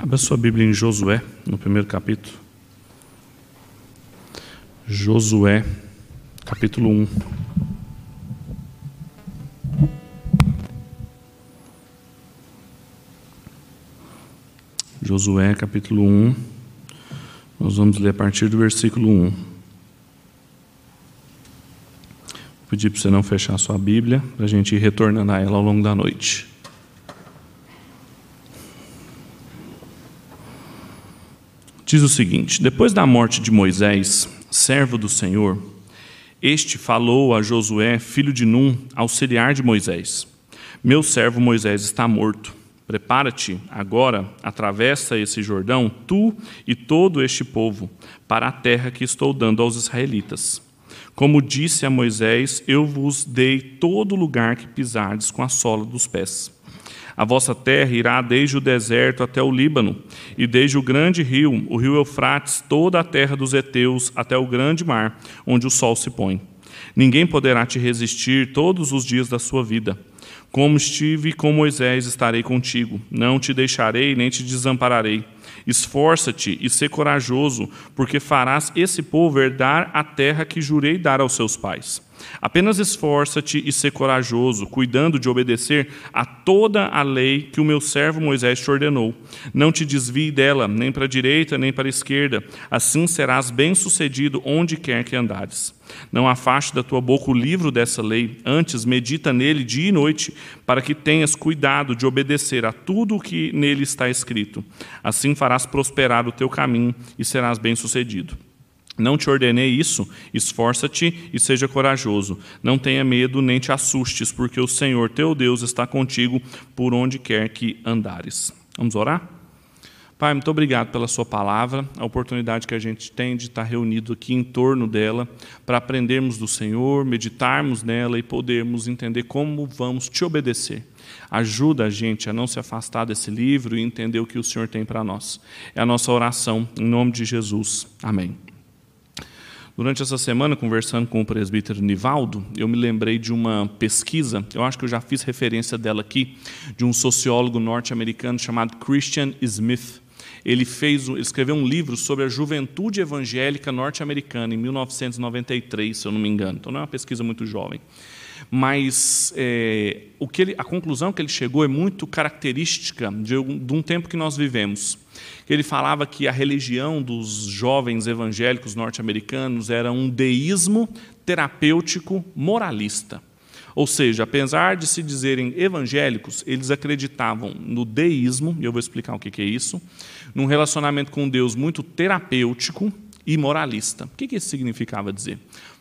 Abra sua Bíblia em Josué, no primeiro capítulo. Josué, capítulo 1. Josué, capítulo 1. Nós vamos ler a partir do versículo 1. Vou pedir para você não fechar a sua Bíblia, para a gente ir retornando a ela ao longo da noite. Diz o seguinte: Depois da morte de Moisés, servo do Senhor, este falou a Josué, filho de Num, auxiliar de Moisés: Meu servo Moisés está morto. Prepara-te agora, atravessa esse Jordão, tu e todo este povo, para a terra que estou dando aos israelitas. Como disse a Moisés, eu vos dei todo lugar que pisardes com a sola dos pés. A vossa terra irá desde o deserto até o Líbano, e desde o grande rio, o rio Eufrates, toda a terra dos heteus, até o grande mar, onde o sol se põe. Ninguém poderá te resistir todos os dias da sua vida. Como estive com Moisés, estarei contigo. Não te deixarei nem te desampararei. Esforça-te e sê corajoso, porque farás esse povo herdar a terra que jurei dar aos seus pais. Apenas esforça-te e sê corajoso, cuidando de obedecer a toda a lei que o meu servo Moisés te ordenou. Não te desvie dela, nem para a direita, nem para a esquerda. Assim serás bem-sucedido onde quer que andares. Não afaste da tua boca o livro dessa lei, antes medita nele dia e noite, para que tenhas cuidado de obedecer a tudo o que nele está escrito. Assim farás prosperar o teu caminho e serás bem-sucedido. Não te ordenei isso? Esforça-te e seja corajoso. Não tenha medo nem te assustes, porque o Senhor teu Deus está contigo por onde quer que andares. Vamos orar? Pai, muito obrigado pela Sua palavra, a oportunidade que a gente tem de estar reunido aqui em torno dela, para aprendermos do Senhor, meditarmos nela e podermos entender como vamos te obedecer. Ajuda a gente a não se afastar desse livro e entender o que o Senhor tem para nós. É a nossa oração, em nome de Jesus. Amém. Durante essa semana, conversando com o presbítero Nivaldo, eu me lembrei de uma pesquisa, eu acho que eu já fiz referência dela aqui, de um sociólogo norte-americano chamado Christian Smith. Ele, fez, ele escreveu um livro sobre a juventude evangélica norte-americana em 1993, se eu não me engano. Então não é uma pesquisa muito jovem. Mas é, o que ele, a conclusão que ele chegou é muito característica de um, de um tempo que nós vivemos ele falava que a religião dos jovens evangélicos norte-americanos era um deísmo terapêutico moralista. Ou seja, apesar de se dizerem evangélicos, eles acreditavam no deísmo, e eu vou explicar o que é isso, num relacionamento com Deus muito terapêutico e moralista. O que isso significava dizer?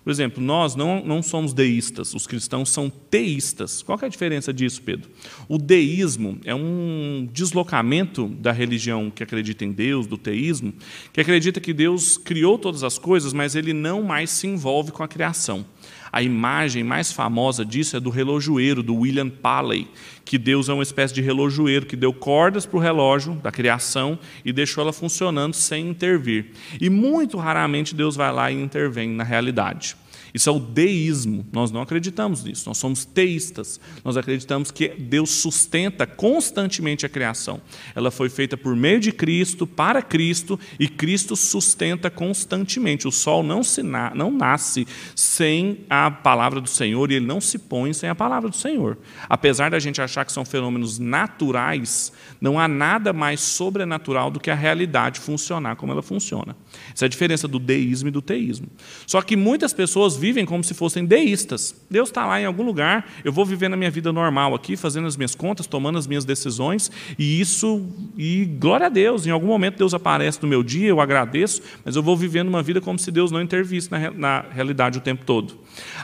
Por exemplo, nós não, não somos deístas, os cristãos são teístas. Qual é a diferença disso, Pedro? O deísmo é um deslocamento da religião que acredita em Deus, do teísmo, que acredita que Deus criou todas as coisas, mas ele não mais se envolve com a criação. A imagem mais famosa disso é do relojoeiro, do William Paley, que Deus é uma espécie de relojoeiro que deu cordas para o relógio da criação e deixou ela funcionando sem intervir. E muito raramente Deus vai lá e intervém na realidade. Isso é o deísmo. Nós não acreditamos nisso. Nós somos teístas. Nós acreditamos que Deus sustenta constantemente a criação. Ela foi feita por meio de Cristo, para Cristo, e Cristo sustenta constantemente. O sol não, se na, não nasce sem a palavra do Senhor e ele não se põe sem a palavra do Senhor. Apesar da gente achar que são fenômenos naturais, não há nada mais sobrenatural do que a realidade funcionar como ela funciona. Essa é a diferença do deísmo e do teísmo. Só que muitas pessoas vivem como se fossem deístas. Deus está lá em algum lugar, eu vou viver na minha vida normal aqui, fazendo as minhas contas, tomando as minhas decisões, e isso, e glória a Deus, em algum momento Deus aparece no meu dia, eu agradeço, mas eu visse vivendo uma vida como se Deus não intervisse na, na realidade o tempo todo.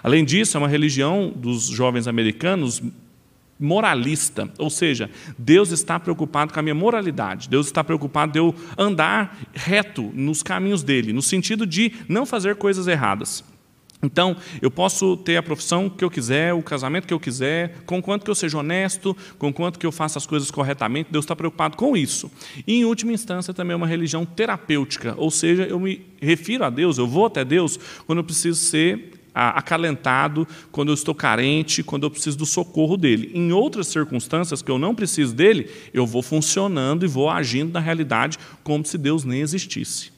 Além disso, é uma religião dos jovens americanos moralista, ou seja, Deus está preocupado com a minha moralidade, Deus está preocupado de eu andar reto nos caminhos dele, no sentido de não fazer coisas erradas. Então, eu posso ter a profissão que eu quiser, o casamento que eu quiser, com quanto que eu seja honesto, com quanto que eu faça as coisas corretamente, Deus está preocupado com isso. E, em última instância, também é uma religião terapêutica, ou seja, eu me refiro a Deus, eu vou até Deus quando eu preciso ser acalentado quando eu estou carente, quando eu preciso do socorro dele. Em outras circunstâncias que eu não preciso dele, eu vou funcionando e vou agindo na realidade como se Deus nem existisse.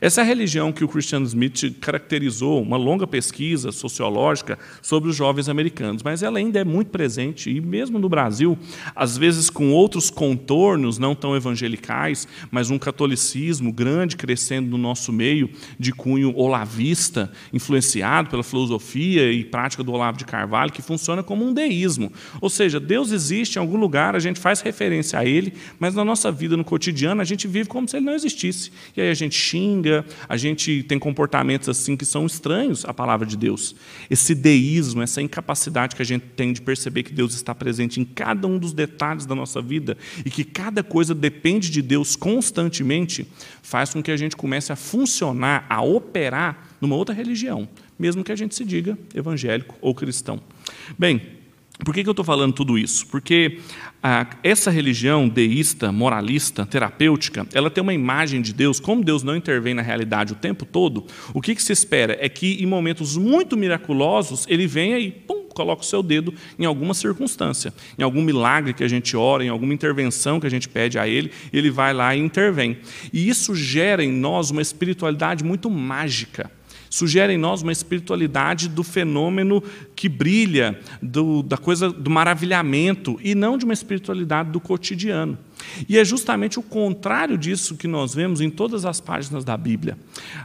Essa é a religião que o Christian Smith caracterizou, uma longa pesquisa sociológica sobre os jovens americanos, mas ela ainda é muito presente, e mesmo no Brasil, às vezes com outros contornos não tão evangelicais, mas um catolicismo grande crescendo no nosso meio, de cunho olavista, influenciado pela filosofia e prática do Olavo de Carvalho, que funciona como um deísmo. Ou seja, Deus existe em algum lugar, a gente faz referência a ele, mas na nossa vida, no cotidiano, a gente vive como se ele não existisse. E aí a gente xinga, a gente tem comportamentos assim que são estranhos à palavra de Deus. Esse deísmo, essa incapacidade que a gente tem de perceber que Deus está presente em cada um dos detalhes da nossa vida e que cada coisa depende de Deus constantemente, faz com que a gente comece a funcionar, a operar numa outra religião, mesmo que a gente se diga evangélico ou cristão. Bem, por que, que eu estou falando tudo isso? Porque ah, essa religião deísta, moralista, terapêutica, ela tem uma imagem de Deus, como Deus não intervém na realidade o tempo todo, o que, que se espera é que em momentos muito miraculosos ele venha e pum, coloca o seu dedo em alguma circunstância, em algum milagre que a gente ora, em alguma intervenção que a gente pede a ele, ele vai lá e intervém. E isso gera em nós uma espiritualidade muito mágica sugere em nós uma espiritualidade do fenômeno que brilha, do, da coisa do maravilhamento, e não de uma espiritualidade do cotidiano. E é justamente o contrário disso que nós vemos em todas as páginas da Bíblia.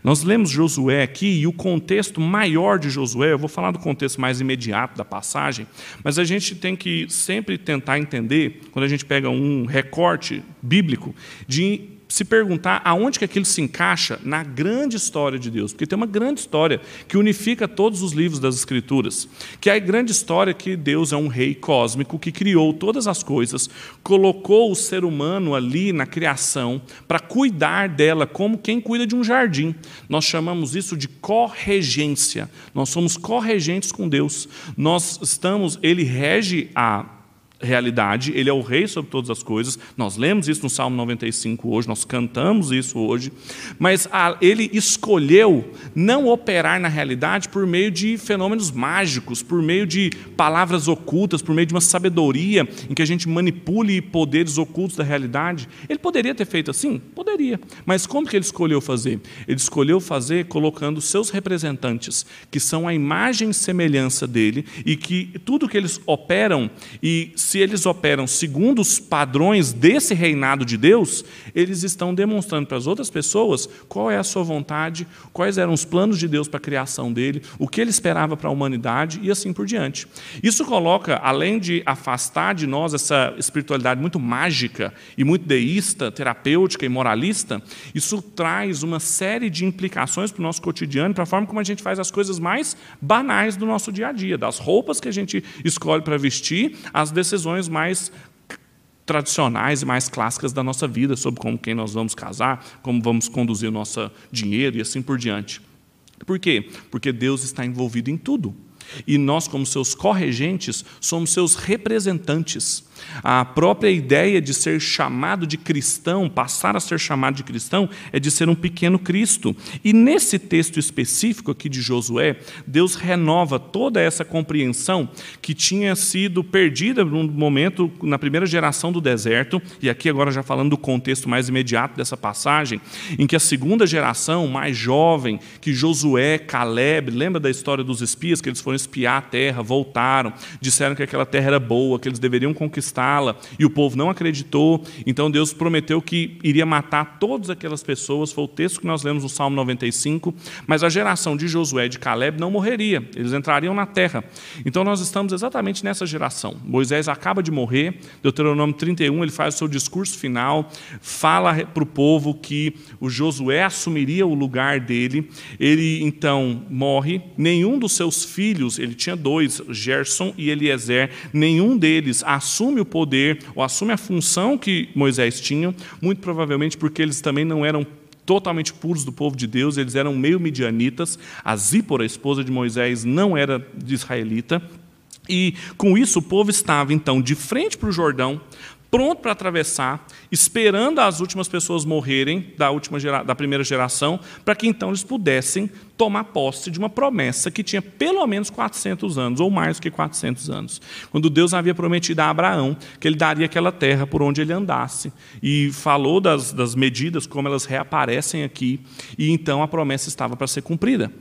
Nós lemos Josué aqui e o contexto maior de Josué, eu vou falar do contexto mais imediato da passagem, mas a gente tem que sempre tentar entender, quando a gente pega um recorte bíblico, de se perguntar aonde que aquilo se encaixa na grande história de Deus, porque tem uma grande história que unifica todos os livros das Escrituras, que é a grande história que Deus é um rei cósmico que criou todas as coisas, colocou o ser humano ali na criação para cuidar dela como quem cuida de um jardim. Nós chamamos isso de corregência. Nós somos corregentes com Deus. Nós estamos, ele rege a realidade, ele é o rei sobre todas as coisas. Nós lemos isso no Salmo 95 hoje, nós cantamos isso hoje, mas a, ele escolheu não operar na realidade por meio de fenômenos mágicos, por meio de palavras ocultas, por meio de uma sabedoria em que a gente manipule poderes ocultos da realidade. Ele poderia ter feito assim? Poderia. Mas como que ele escolheu fazer? Ele escolheu fazer colocando seus representantes, que são a imagem e semelhança dele e que tudo que eles operam e se eles operam segundo os padrões desse reinado de Deus, eles estão demonstrando para as outras pessoas qual é a sua vontade, quais eram os planos de Deus para a criação dele, o que ele esperava para a humanidade e assim por diante. Isso coloca, além de afastar de nós essa espiritualidade muito mágica e muito deísta, terapêutica e moralista, isso traz uma série de implicações para o nosso cotidiano, para a forma como a gente faz as coisas mais banais do nosso dia a dia, das roupas que a gente escolhe para vestir, as decisões decisões mais tradicionais e mais clássicas da nossa vida, sobre como quem nós vamos casar, como vamos conduzir o nosso dinheiro e assim por diante. Por quê? Porque Deus está envolvido em tudo. E nós, como seus corregentes, somos seus representantes. A própria ideia de ser chamado de cristão, passar a ser chamado de cristão, é de ser um pequeno Cristo. E nesse texto específico aqui de Josué, Deus renova toda essa compreensão que tinha sido perdida num momento, na primeira geração do deserto, e aqui agora já falando do contexto mais imediato dessa passagem, em que a segunda geração, mais jovem, que Josué, Caleb, lembra da história dos espias, que eles foram espiar a terra, voltaram, disseram que aquela terra era boa, que eles deveriam conquistar conquistá-la, e o povo não acreditou, então Deus prometeu que iria matar todas aquelas pessoas, foi o texto que nós lemos no Salmo 95, mas a geração de Josué e de Caleb não morreria, eles entrariam na terra. Então nós estamos exatamente nessa geração. Moisés acaba de morrer, Deuteronômio 31, ele faz o seu discurso final, fala para o povo que o Josué assumiria o lugar dele, ele então morre, nenhum dos seus filhos, ele tinha dois, Gerson e Eliezer, nenhum deles assume assume o poder ou assume a função que Moisés tinha, muito provavelmente porque eles também não eram totalmente puros do povo de Deus, eles eram meio midianitas. A Zípora, a esposa de Moisés, não era de israelita. E com isso o povo estava então de frente para o Jordão, pronto para atravessar, esperando as últimas pessoas morrerem da, última gera, da primeira geração, para que então eles pudessem tomar posse de uma promessa que tinha pelo menos 400 anos, ou mais do que 400 anos. Quando Deus havia prometido a Abraão que ele daria aquela terra por onde ele andasse. E falou das, das medidas, como elas reaparecem aqui, e então a promessa estava para ser cumprida.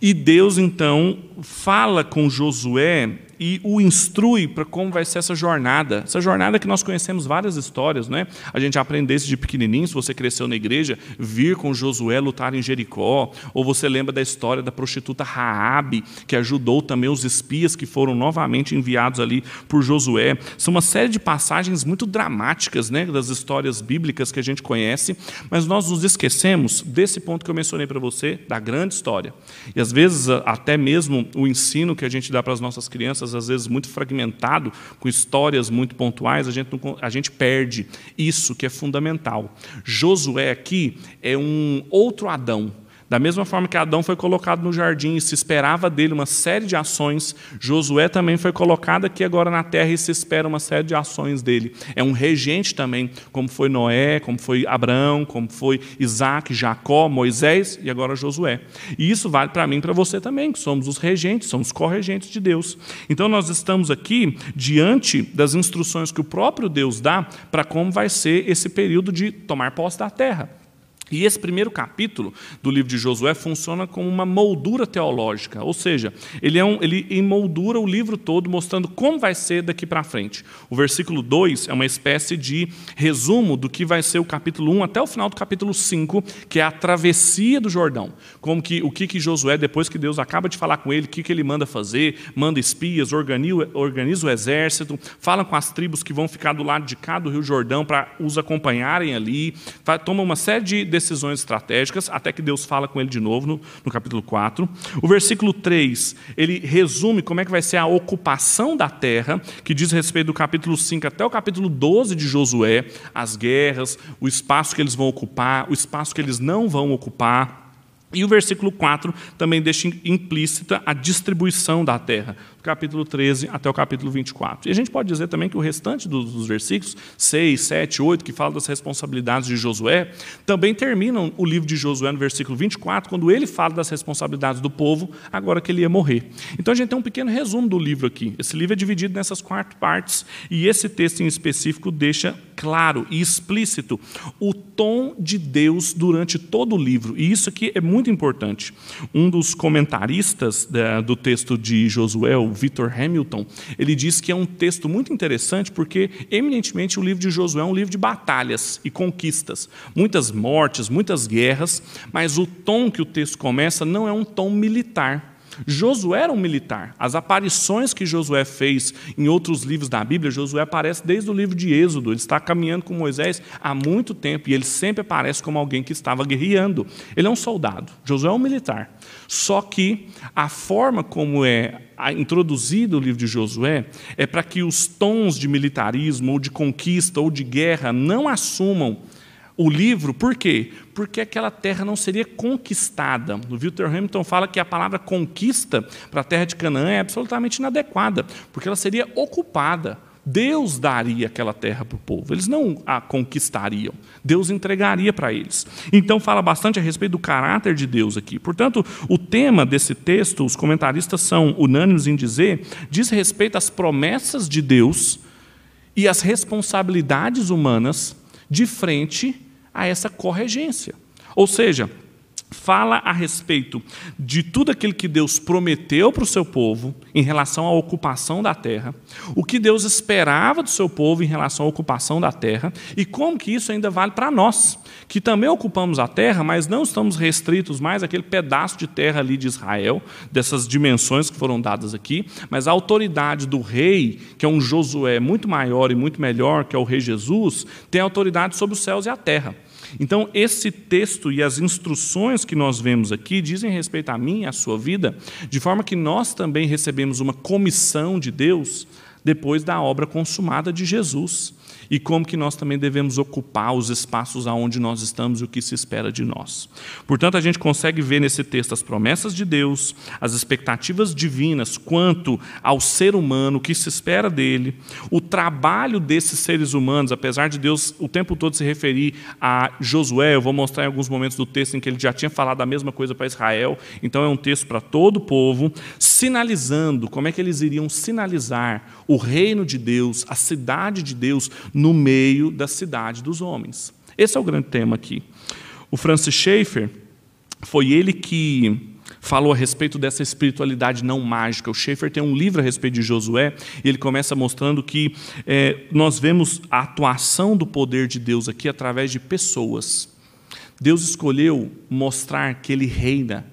E Deus então fala com Josué e o instrui para como vai ser essa jornada. Essa jornada que nós conhecemos várias histórias, né? A gente aprende desde pequenininho, se você cresceu na igreja, vir com Josué lutar em Jericó, ou você lembra da história da prostituta Raabe, que ajudou também os espias que foram novamente enviados ali por Josué. São uma série de passagens muito dramáticas, né, das histórias bíblicas que a gente conhece, mas nós nos esquecemos desse ponto que eu mencionei para você, da grande história. E às vezes até mesmo o ensino que a gente dá para as nossas crianças às vezes muito fragmentado, com histórias muito pontuais, a gente, não, a gente perde isso que é fundamental. Josué aqui é um outro Adão, da mesma forma que Adão foi colocado no jardim e se esperava dele uma série de ações, Josué também foi colocado aqui agora na terra e se espera uma série de ações dele. É um regente também, como foi Noé, como foi Abraão, como foi Isaac, Jacó, Moisés e agora Josué. E isso vale para mim e para você também, que somos os regentes, somos corregentes de Deus. Então nós estamos aqui diante das instruções que o próprio Deus dá para como vai ser esse período de tomar posse da terra. E esse primeiro capítulo do livro de Josué funciona como uma moldura teológica, ou seja, ele, é um, ele emoldura o livro todo, mostrando como vai ser daqui para frente. O versículo 2 é uma espécie de resumo do que vai ser o capítulo 1 até o final do capítulo 5, que é a travessia do Jordão. Como que, o que, que Josué, depois que Deus acaba de falar com ele, o que, que ele manda fazer, manda espias, organiza, organiza o exército, fala com as tribos que vão ficar do lado de cá do Rio Jordão para os acompanharem ali, toma uma série de decisões estratégicas, até que Deus fala com ele de novo no, no capítulo 4. O versículo 3, ele resume como é que vai ser a ocupação da terra, que diz respeito do capítulo 5 até o capítulo 12 de Josué, as guerras, o espaço que eles vão ocupar, o espaço que eles não vão ocupar. E o versículo 4 também deixa implícita a distribuição da terra capítulo 13 até o capítulo 24. E a gente pode dizer também que o restante dos versículos, 6, 7, 8, que falam das responsabilidades de Josué, também terminam o livro de Josué no versículo 24, quando ele fala das responsabilidades do povo, agora que ele ia morrer. Então a gente tem um pequeno resumo do livro aqui. Esse livro é dividido nessas quatro partes, e esse texto em específico deixa claro e explícito o tom de Deus durante todo o livro. E isso aqui é muito importante. Um dos comentaristas do texto de Josué, o Victor Hamilton, ele diz que é um texto muito interessante porque, eminentemente, o livro de Josué é um livro de batalhas e conquistas. Muitas mortes, muitas guerras, mas o tom que o texto começa não é um tom militar. Josué era um militar. As aparições que Josué fez em outros livros da Bíblia, Josué aparece desde o livro de Êxodo. Ele está caminhando com Moisés há muito tempo e ele sempre aparece como alguém que estava guerreando. Ele é um soldado. Josué é um militar. Só que a forma como é introduzido o livro de Josué é para que os tons de militarismo, ou de conquista, ou de guerra não assumam o livro, por quê? Porque aquela terra não seria conquistada. O Victor Hamilton fala que a palavra conquista para a terra de Canaã é absolutamente inadequada, porque ela seria ocupada. Deus daria aquela terra para o povo, eles não a conquistariam, Deus entregaria para eles. Então, fala bastante a respeito do caráter de Deus aqui. Portanto, o tema desse texto, os comentaristas são unânimes em dizer, diz respeito às promessas de Deus e às responsabilidades humanas de frente a essa corregência. Ou seja, fala a respeito de tudo aquilo que Deus prometeu para o seu povo em relação à ocupação da terra, o que Deus esperava do seu povo em relação à ocupação da terra e como que isso ainda vale para nós, que também ocupamos a terra, mas não estamos restritos mais àquele pedaço de terra ali de Israel, dessas dimensões que foram dadas aqui, mas a autoridade do rei, que é um Josué muito maior e muito melhor, que é o rei Jesus, tem autoridade sobre os céus e a terra. Então, esse texto e as instruções que nós vemos aqui dizem respeito a mim e à sua vida, de forma que nós também recebemos uma comissão de Deus depois da obra consumada de Jesus. E como que nós também devemos ocupar os espaços aonde nós estamos e o que se espera de nós. Portanto, a gente consegue ver nesse texto as promessas de Deus, as expectativas divinas quanto ao ser humano, o que se espera dele, o trabalho desses seres humanos, apesar de Deus o tempo todo se referir a Josué, eu vou mostrar em alguns momentos do texto em que ele já tinha falado a mesma coisa para Israel, então é um texto para todo o povo, sinalizando como é que eles iriam sinalizar o reino de Deus, a cidade de Deus no meio da cidade dos homens. Esse é o grande tema aqui. O Francis Schaeffer foi ele que falou a respeito dessa espiritualidade não mágica. O Schaeffer tem um livro a respeito de Josué e ele começa mostrando que é, nós vemos a atuação do poder de Deus aqui através de pessoas. Deus escolheu mostrar que Ele reina.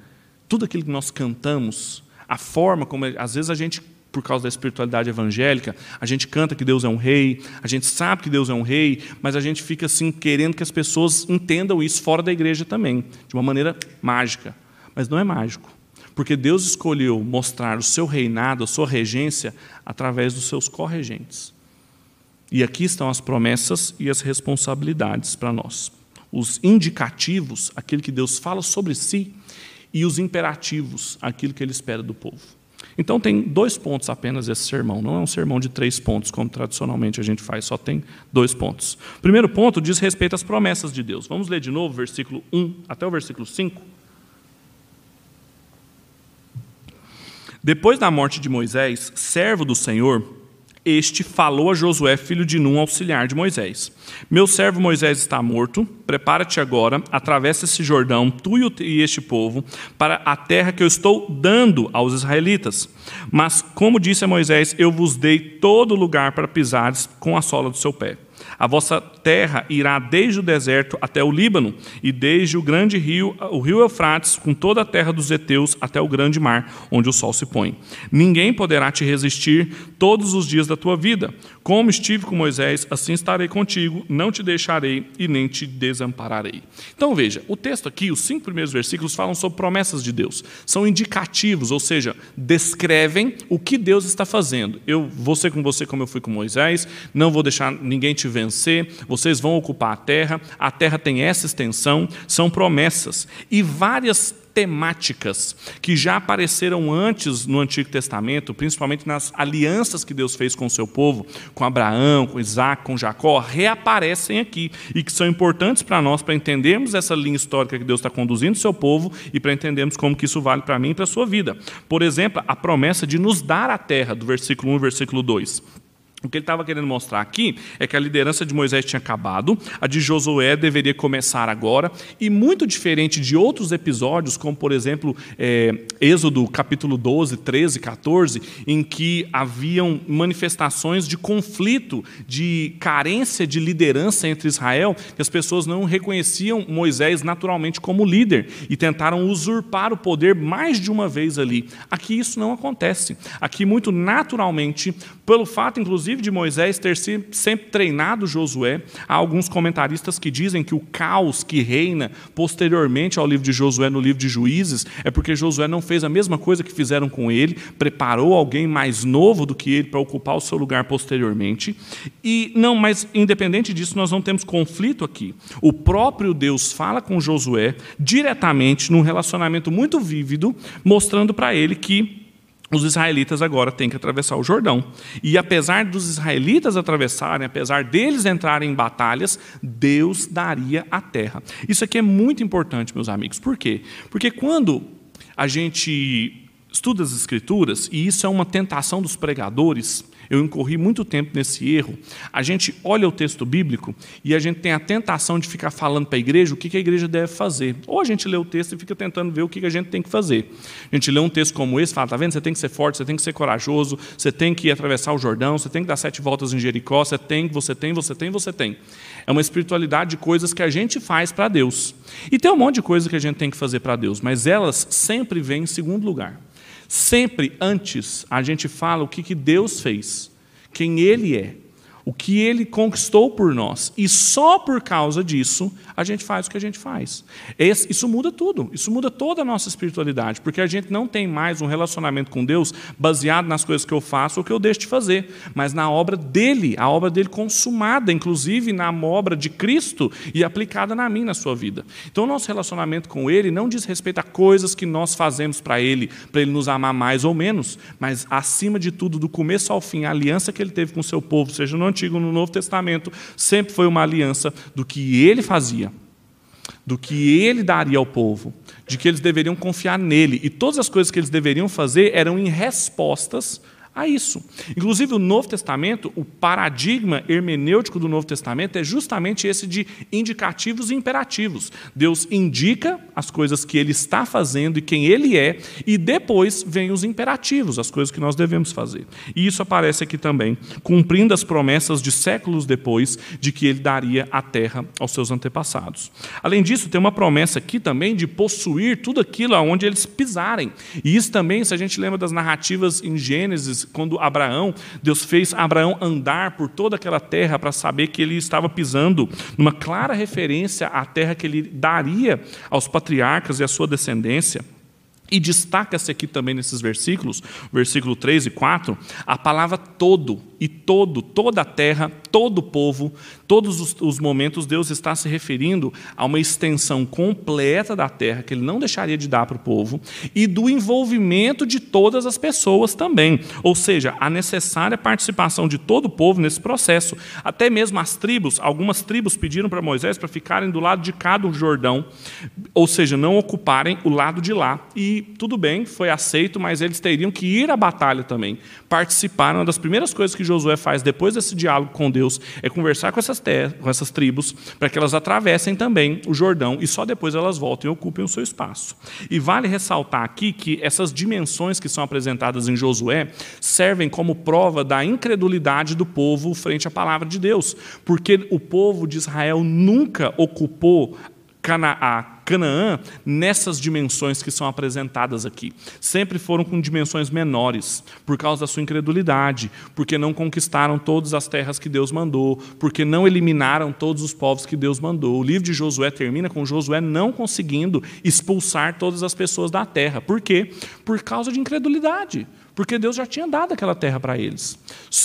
Tudo aquilo que nós cantamos, a forma como às vezes a gente por causa da espiritualidade evangélica, a gente canta que Deus é um rei, a gente sabe que Deus é um rei, mas a gente fica assim querendo que as pessoas entendam isso fora da igreja também, de uma maneira mágica. Mas não é mágico, porque Deus escolheu mostrar o seu reinado, a sua regência através dos seus corregentes. E aqui estão as promessas e as responsabilidades para nós. Os indicativos, aquilo que Deus fala sobre si, e os imperativos, aquilo que ele espera do povo. Então tem dois pontos apenas esse sermão, não é um sermão de três pontos, como tradicionalmente a gente faz, só tem dois pontos. O primeiro ponto diz respeito às promessas de Deus. Vamos ler de novo, versículo 1 até o versículo 5. Depois da morte de Moisés, servo do Senhor, este falou a Josué, filho de Num, auxiliar de Moisés: Meu servo Moisés está morto, prepara-te agora, atravessa esse Jordão, tu e este povo, para a terra que eu estou dando aos israelitas. Mas, como disse a Moisés, eu vos dei todo lugar para pisares com a sola do seu pé. A vossa terra irá desde o deserto até o Líbano, e desde o grande rio, o rio Eufrates, com toda a terra dos heteus, até o grande mar, onde o sol se põe. Ninguém poderá te resistir todos os dias da tua vida. Como estive com Moisés, assim estarei contigo, não te deixarei e nem te desampararei. Então veja, o texto aqui, os cinco primeiros versículos, falam sobre promessas de Deus. São indicativos, ou seja, descrevem o que Deus está fazendo. Eu vou ser com você como eu fui com Moisés, não vou deixar ninguém te vencer, vocês vão ocupar a terra, a terra tem essa extensão, são promessas. E várias temáticas que já apareceram antes no Antigo Testamento, principalmente nas alianças que Deus fez com o seu povo, com Abraão, com Isaac, com Jacó, reaparecem aqui e que são importantes para nós para entendermos essa linha histórica que Deus está conduzindo o seu povo e para entendermos como que isso vale para mim e para a sua vida. Por exemplo, a promessa de nos dar a terra, do versículo 1 versículo 2. O que ele estava querendo mostrar aqui é que a liderança de Moisés tinha acabado, a de Josué deveria começar agora, e muito diferente de outros episódios, como por exemplo é, Êxodo capítulo 12, 13, 14, em que haviam manifestações de conflito, de carência de liderança entre Israel, que as pessoas não reconheciam Moisés naturalmente como líder e tentaram usurpar o poder mais de uma vez ali. Aqui isso não acontece. Aqui, muito naturalmente, pelo fato, inclusive, de Moisés ter sempre treinado Josué, há alguns comentaristas que dizem que o caos que reina posteriormente ao livro de Josué no livro de Juízes é porque Josué não fez a mesma coisa que fizeram com ele, preparou alguém mais novo do que ele para ocupar o seu lugar posteriormente. E não, mas independente disso, nós não temos conflito aqui. O próprio Deus fala com Josué diretamente num relacionamento muito vívido, mostrando para ele que os israelitas agora têm que atravessar o Jordão. E apesar dos israelitas atravessarem, apesar deles entrarem em batalhas, Deus daria a terra. Isso aqui é muito importante, meus amigos. Por quê? Porque quando a gente estuda as Escrituras, e isso é uma tentação dos pregadores, eu incorri muito tempo nesse erro. A gente olha o texto bíblico e a gente tem a tentação de ficar falando para a igreja o que a igreja deve fazer. Ou a gente lê o texto e fica tentando ver o que a gente tem que fazer. A gente lê um texto como esse e fala: tá vendo? Você tem que ser forte, você tem que ser corajoso, você tem que atravessar o Jordão, você tem que dar sete voltas em Jericó, você tem, você tem, você tem, você tem. É uma espiritualidade de coisas que a gente faz para Deus. E tem um monte de coisa que a gente tem que fazer para Deus, mas elas sempre vêm em segundo lugar. Sempre antes a gente fala o que, que Deus fez, quem Ele é, o que ele conquistou por nós. E só por causa disso a gente faz o que a gente faz. Isso muda tudo, isso muda toda a nossa espiritualidade, porque a gente não tem mais um relacionamento com Deus baseado nas coisas que eu faço ou que eu deixo de fazer, mas na obra dele, a obra dele consumada, inclusive na obra de Cristo e aplicada na mim, na sua vida. Então, o nosso relacionamento com ele não diz respeito a coisas que nós fazemos para ele, para ele nos amar mais ou menos, mas acima de tudo, do começo ao fim, a aliança que ele teve com o seu povo, seja no Antigo no Novo Testamento, sempre foi uma aliança do que ele fazia, do que ele daria ao povo, de que eles deveriam confiar nele. E todas as coisas que eles deveriam fazer eram em respostas a isso. Inclusive, o Novo Testamento, o paradigma hermenêutico do Novo Testamento é justamente esse de indicativos e imperativos. Deus indica as coisas que ele está fazendo e quem ele é, e depois vem os imperativos, as coisas que nós devemos fazer. E isso aparece aqui também, cumprindo as promessas de séculos depois de que ele daria a terra aos seus antepassados. Além disso, tem uma promessa aqui também de possuir tudo aquilo aonde eles pisarem. E isso também, se a gente lembra das narrativas em Gênesis, quando Abraão, Deus fez Abraão andar por toda aquela terra para saber que ele estava pisando numa clara referência à terra que ele daria aos patriarcas e à sua descendência. E destaca-se aqui também nesses versículos, versículo 3 e 4, a palavra todo, e todo, toda a terra, todo o povo, todos os, os, momentos, Deus está se referindo a uma extensão completa da terra, que Ele não deixaria de dar para o povo, e do envolvimento de todas as pessoas também. Ou seja, a necessária participação de todo o povo nesse processo. Até mesmo as tribos, algumas tribos pediram para Moisés para ficarem do lado de cá do Jordão, ou seja, não ocuparem o lado de lá. E tudo bem, foi aceito, mas eles teriam que ir à batalha também. Participaram, das primeiras coisas que Josué faz depois desse diálogo com Deus é conversar com essas, com essas tribos para que elas atravessem também o Jordão e só depois elas voltem e ocupem o seu espaço. E vale ressaltar aqui que essas dimensões que são apresentadas em Josué servem como prova da incredulidade do povo frente à palavra de Deus, porque o povo de Israel nunca ocupou Canaã Canaã nessas dimensões que são apresentadas aqui. Sempre foram com dimensões menores, por causa da sua incredulidade, porque não conquistaram todas as terras que Deus mandou, porque não eliminaram todos os povos que Deus mandou. O livro de Josué termina com Josué não conseguindo expulsar todas as pessoas da terra. Por quê? Por causa de incredulidade porque Deus já tinha dado aquela terra para eles.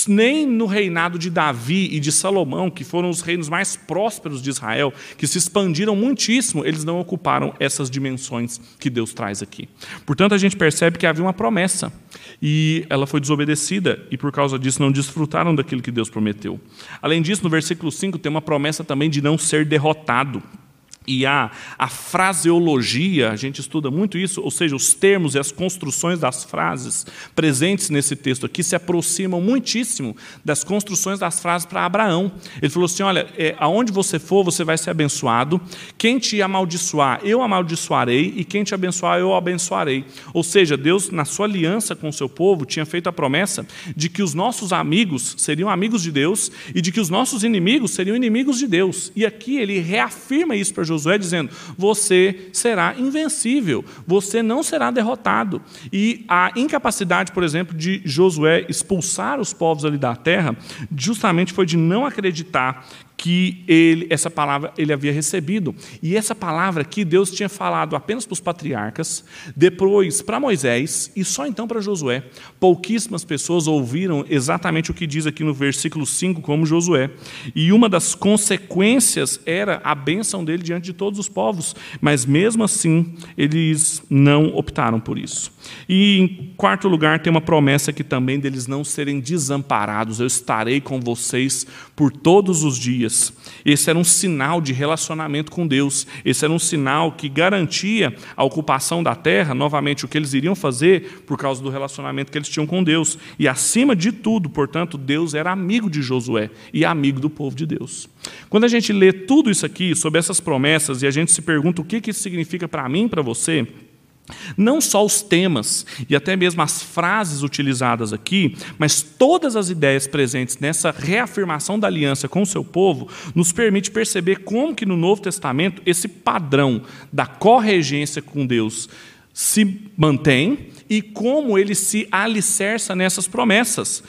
Nem no reinado de Davi e de Salomão, que foram os reinos mais prósperos de Israel, que se expandiram muitíssimo, eles não ocuparam essas dimensões que Deus traz aqui. Portanto, a gente percebe que havia uma promessa e ela foi desobedecida e por causa disso não desfrutaram daquilo que Deus prometeu. Além disso, no versículo 5 tem uma promessa também de não ser derrotado. E a, a fraseologia, a gente estuda muito isso, ou seja, os termos e as construções das frases presentes nesse texto aqui se aproximam muitíssimo das construções das frases para Abraão. Ele falou assim: olha, é, aonde você for, você vai ser abençoado. Quem te amaldiçoar, eu amaldiçoarei, e quem te abençoar, eu abençoarei. Ou seja, Deus, na sua aliança com o seu povo, tinha feito a promessa de que os nossos amigos seriam amigos de Deus e de que os nossos inimigos seriam inimigos de Deus. E aqui ele reafirma isso para Josué dizendo: você será invencível, você não será derrotado. E a incapacidade, por exemplo, de Josué expulsar os povos ali da terra, justamente foi de não acreditar que ele, essa palavra ele havia recebido. E essa palavra aqui Deus tinha falado apenas para os patriarcas, depois para Moisés e só então para Josué. Pouquíssimas pessoas ouviram exatamente o que diz aqui no versículo 5, como Josué. E uma das consequências era a bênção dele diante de todos os povos, mas mesmo assim eles não optaram por isso. E em quarto lugar, tem uma promessa aqui também deles não serem desamparados. Eu estarei com vocês por todos os dias. Esse era um sinal de relacionamento com Deus. Esse era um sinal que garantia a ocupação da terra, novamente, o que eles iriam fazer por causa do relacionamento que eles tinham com Deus. E acima de tudo, portanto, Deus era amigo de Josué e amigo do povo de Deus. Quando a gente lê tudo isso aqui, sobre essas promessas, e a gente se pergunta o que isso significa para mim e para você, não só os temas e até mesmo as frases utilizadas aqui, mas todas as ideias presentes nessa reafirmação da aliança com o seu povo nos permite perceber como que no Novo Testamento esse padrão da corregência com Deus se mantém e como ele se alicerça nessas promessas.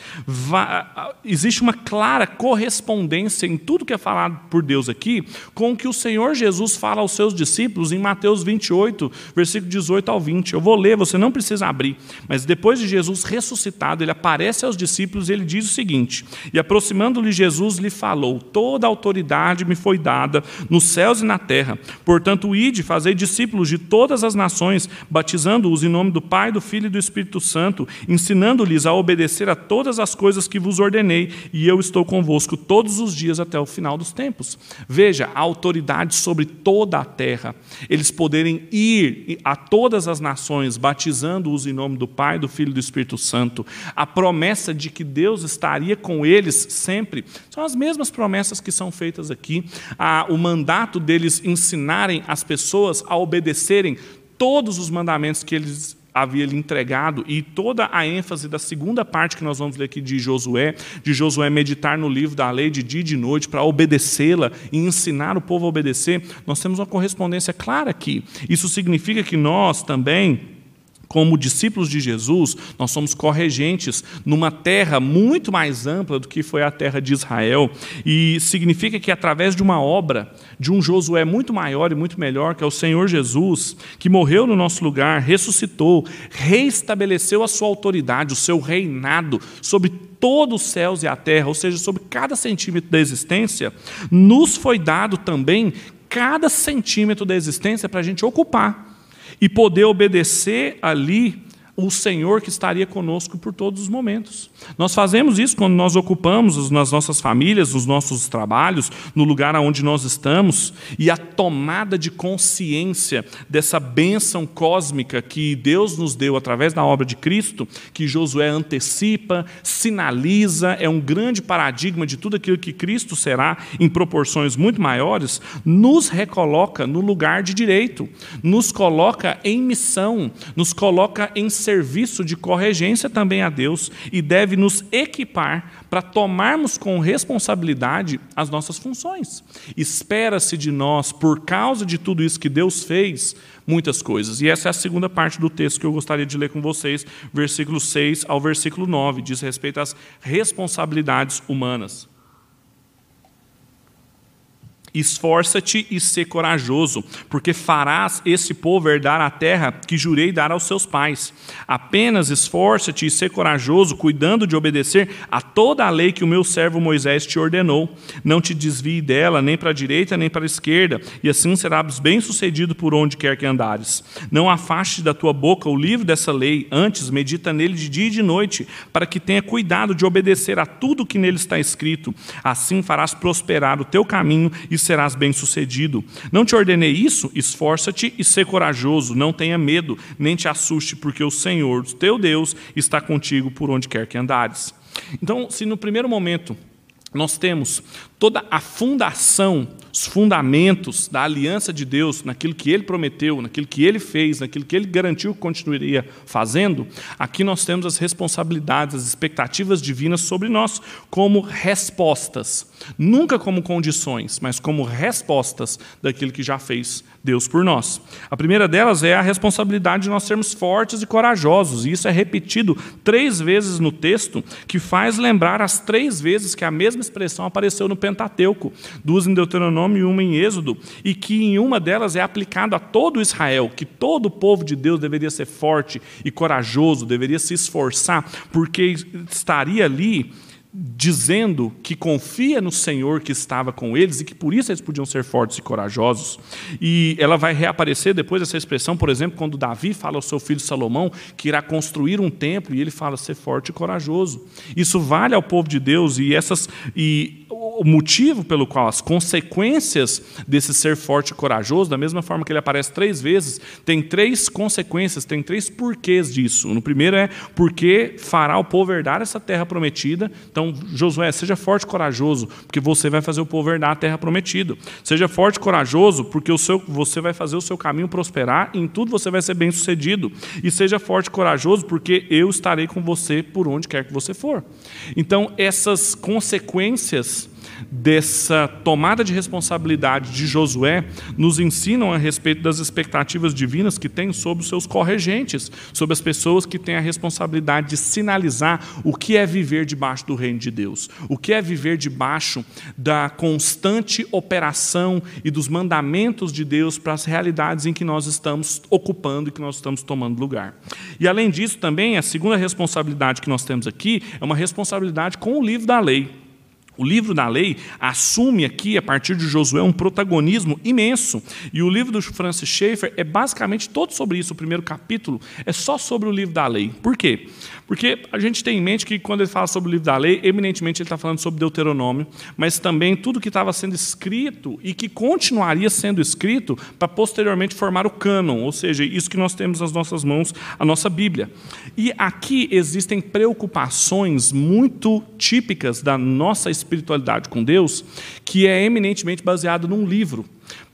existe uma clara correspondência em tudo que é falado por Deus aqui com o que o Senhor Jesus fala aos seus discípulos em Mateus 28, versículo 18 ao 20. Eu vou ler, você não precisa abrir, mas depois de Jesus ressuscitado, ele aparece aos discípulos e ele diz o seguinte: E aproximando-lhe Jesus lhe falou: Toda autoridade me foi dada nos céus e na terra. Portanto, ide, fazei discípulos de todas as nações, batizando-os em nome do Pai, do Filho e do Espírito Santo, ensinando-lhes a obedecer a todas as coisas que vos ordenei, e eu estou convosco todos os dias até o final dos tempos. Veja, a autoridade sobre toda a terra. Eles poderem ir a todas as nações, batizando-os em nome do Pai, do Filho e do Espírito Santo. A promessa de que Deus estaria com eles sempre. São as mesmas promessas que são feitas aqui. o mandato deles ensinarem as pessoas a obedecerem todos os mandamentos que eles havia lhe entregado, e toda a ênfase da segunda parte que nós vamos ler aqui de Josué, de Josué meditar no livro da lei de dia e de noite para obedecê-la e ensinar o povo a obedecer, nós temos uma correspondência clara aqui. Isso significa que nós também como discípulos de Jesus, nós somos corregentes numa terra muito mais ampla do que foi a terra de Israel. E significa que, através de uma obra, de um Josué muito maior e muito melhor, que é o Senhor Jesus, que morreu no nosso lugar, ressuscitou, reestabeleceu a sua autoridade, o seu reinado sobre todos os céus e a terra, ou seja, sobre cada centímetro da existência, nos foi dado também cada centímetro da existência para a gente ocupar e poder obedecer ali o Senhor que estaria conosco por todos os momentos. Nós fazemos isso quando nós ocupamos nas nossas famílias, nos nossos trabalhos, no lugar onde nós estamos, e a tomada de consciência dessa bênção cósmica que Deus nos deu através da obra de Cristo, que Josué antecipa, sinaliza, é um grande paradigma de tudo aquilo que Cristo será em proporções muito maiores, nos recoloca no lugar de direito, nos coloca em missão, nos coloca em serviço de corregência também a Deus e deve nos equipar para tomarmos com responsabilidade as nossas funções. Espera-se de nós, por causa de tudo isso que Deus fez, muitas coisas. E essa é a segunda parte do texto que eu gostaria de ler com vocês, versículo 6 ao versículo 9, diz respeito às responsabilidades humanas. Esforça-te e sê corajoso, porque farás esse povo herdar a terra que jurei dar aos seus pais. Apenas esforça-te e sê corajoso, cuidando de obedecer a toda a lei que o meu servo Moisés te ordenou. Não te desvie dela, nem para a direita, nem para a esquerda, e assim serás bem-sucedido por onde quer que andares. Não afaste da tua boca o livro dessa lei, antes medita nele de dia e de noite, para que tenha cuidado de obedecer a tudo que nele está escrito. Assim farás prosperar o teu caminho e serás bem-sucedido. Não te ordenei isso? Esforça-te e sê corajoso, não tenha medo, nem te assuste, porque o Senhor, teu Deus, está contigo por onde quer que andares. Então, se no primeiro momento nós temos toda a fundação, os fundamentos da aliança de Deus, naquilo que ele prometeu, naquilo que ele fez, naquilo que ele garantiu que continuaria fazendo, aqui nós temos as responsabilidades, as expectativas divinas sobre nós como respostas, nunca como condições, mas como respostas daquilo que já fez Deus por nós. A primeira delas é a responsabilidade de nós sermos fortes e corajosos, e isso é repetido três vezes no texto, que faz lembrar as três vezes que a mesma expressão apareceu no Pentateuco, duas em Deuteronômio e uma em Êxodo, e que em uma delas é aplicado a todo Israel, que todo o povo de Deus deveria ser forte e corajoso, deveria se esforçar, porque estaria ali dizendo que confia no Senhor que estava com eles e que por isso eles podiam ser fortes e corajosos. E ela vai reaparecer depois dessa expressão, por exemplo, quando Davi fala ao seu filho Salomão que irá construir um templo e ele fala ser forte e corajoso. Isso vale ao povo de Deus e essas e o motivo pelo qual as consequências desse ser forte e corajoso, da mesma forma que ele aparece três vezes, tem três consequências, tem três porquês disso. No primeiro é porque fará o povo herdar essa terra prometida. Então, Josué, seja forte e corajoso, porque você vai fazer o povo herdar a terra prometida. Seja forte e corajoso, porque o seu, você vai fazer o seu caminho prosperar, e em tudo você vai ser bem sucedido. E seja forte e corajoso, porque eu estarei com você por onde quer que você for. Então, essas consequências dessa tomada de responsabilidade de Josué nos ensinam a respeito das expectativas divinas que tem sobre os seus corregentes, sobre as pessoas que têm a responsabilidade de sinalizar o que é viver debaixo do reino de Deus, o que é viver debaixo da constante operação e dos mandamentos de Deus para as realidades em que nós estamos ocupando e que nós estamos tomando lugar. E além disso, também a segunda responsabilidade que nós temos aqui é uma responsabilidade com o livro da lei. O livro da lei assume aqui, a partir de Josué, um protagonismo imenso. E o livro do Francis Schaeffer é basicamente todo sobre isso. O primeiro capítulo é só sobre o livro da lei. Por quê? Porque a gente tem em mente que quando ele fala sobre o livro da lei, eminentemente ele está falando sobre Deuteronômio, mas também tudo que estava sendo escrito e que continuaria sendo escrito para posteriormente formar o cânon, ou seja, isso que nós temos nas nossas mãos, a nossa Bíblia. E aqui existem preocupações muito típicas da nossa espiritualidade com Deus, que é eminentemente baseado num livro.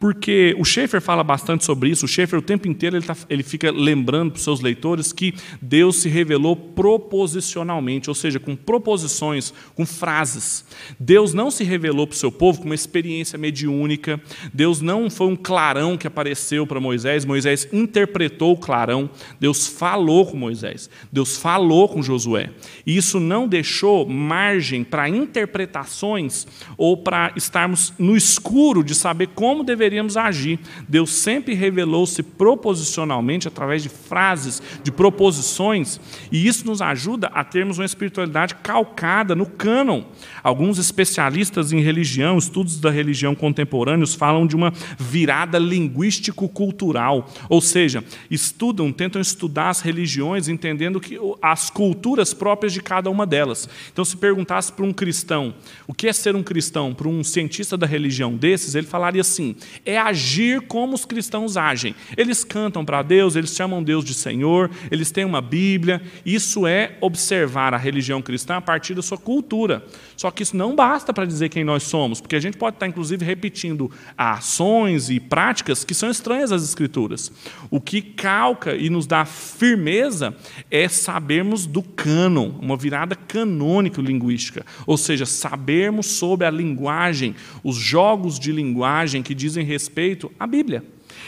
Porque o Schaeffer fala bastante sobre isso. O Schaeffer, o tempo inteiro, ele, tá, ele fica lembrando para os seus leitores que Deus se revelou proposicionalmente, ou seja, com proposições, com frases. Deus não se revelou para o seu povo com uma experiência mediúnica. Deus não foi um clarão que apareceu para Moisés. Moisés interpretou o clarão. Deus falou com Moisés. Deus falou com Josué. E isso não deixou margem para interpretações ou para estarmos no escuro de saber como deveria deveríamos agir. Deus sempre revelou-se proposicionalmente através de frases, de proposições, e isso nos ajuda a termos uma espiritualidade calcada no cânon. Alguns especialistas em religião, estudos da religião contemporâneos, falam de uma virada linguístico-cultural, ou seja, estudam, tentam estudar as religiões, entendendo que as culturas próprias de cada uma delas. Então, se perguntasse para um cristão o que é ser um cristão, para um cientista da religião desses, ele falaria assim: é agir como os cristãos agem. Eles cantam para Deus, eles chamam Deus de Senhor, eles têm uma Bíblia. Isso é observar a religião cristã a partir da sua cultura. Só que isso não basta para dizer quem nós somos, porque a gente pode estar, inclusive, repetindo ações e práticas que são estranhas às Escrituras. O que calca e nos dá firmeza é sabermos do cânon, uma virada canônica linguística, ou seja, sabermos sobre a linguagem, os jogos de linguagem que dizem respeito à Bíblia.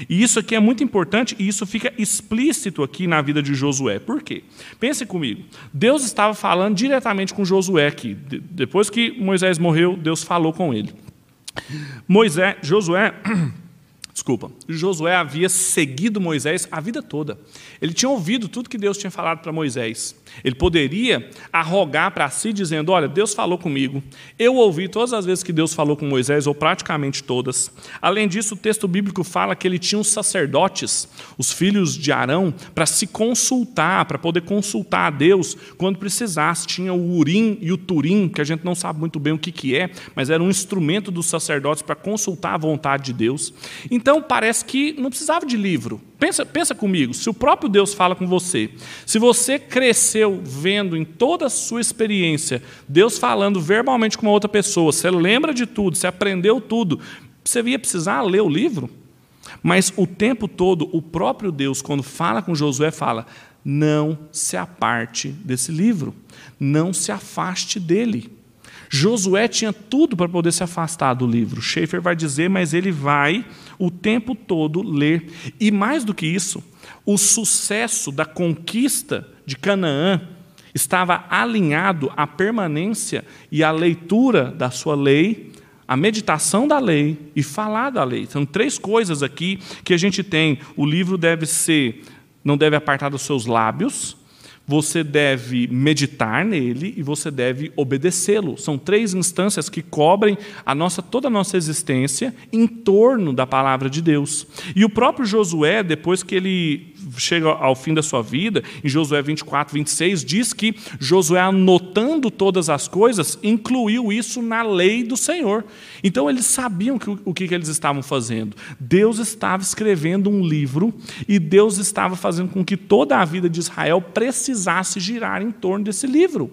E isso aqui é muito importante e isso fica explícito aqui na vida de Josué. Por quê? Pense comigo. Deus estava falando diretamente com Josué aqui. Depois que Moisés morreu, Deus falou com ele. Moisés, Josué Desculpa. Josué havia seguido Moisés a vida toda. Ele tinha ouvido tudo que Deus tinha falado para Moisés. Ele poderia arrogar para si, dizendo: Olha, Deus falou comigo. Eu ouvi todas as vezes que Deus falou com Moisés, ou praticamente todas. Além disso, o texto bíblico fala que ele tinha os sacerdotes, os filhos de Arão, para se consultar, para poder consultar a Deus quando precisasse. Tinha o Urim e o Turim, que a gente não sabe muito bem o que, que é, mas era um instrumento dos sacerdotes para consultar a vontade de Deus. Então parece que não precisava de livro. Pensa, pensa comigo, se o próprio Deus fala com você, se você cresceu vendo em toda a sua experiência Deus falando verbalmente com uma outra pessoa, você lembra de tudo, você aprendeu tudo, você ia precisar ler o livro? Mas o tempo todo, o próprio Deus, quando fala com Josué, fala: não se aparte desse livro, não se afaste dele. Josué tinha tudo para poder se afastar do livro. Schaefer vai dizer, mas ele vai o tempo todo ler. E mais do que isso, o sucesso da conquista de Canaã estava alinhado à permanência e à leitura da sua lei, a meditação da lei e falar da lei. São três coisas aqui que a gente tem. O livro deve ser, não deve apartar dos seus lábios, você deve meditar nele e você deve obedecê-lo. São três instâncias que cobrem a nossa, toda a nossa existência em torno da palavra de Deus. E o próprio Josué, depois que ele chega ao fim da sua vida, em Josué 24, 26, diz que Josué, anotando todas as coisas, incluiu isso na lei do Senhor. Então eles sabiam que, o que, eles estavam fazendo. Deus estava escrevendo um livro e Deus estava fazendo com que toda a vida de Israel precisasse girar em torno desse livro.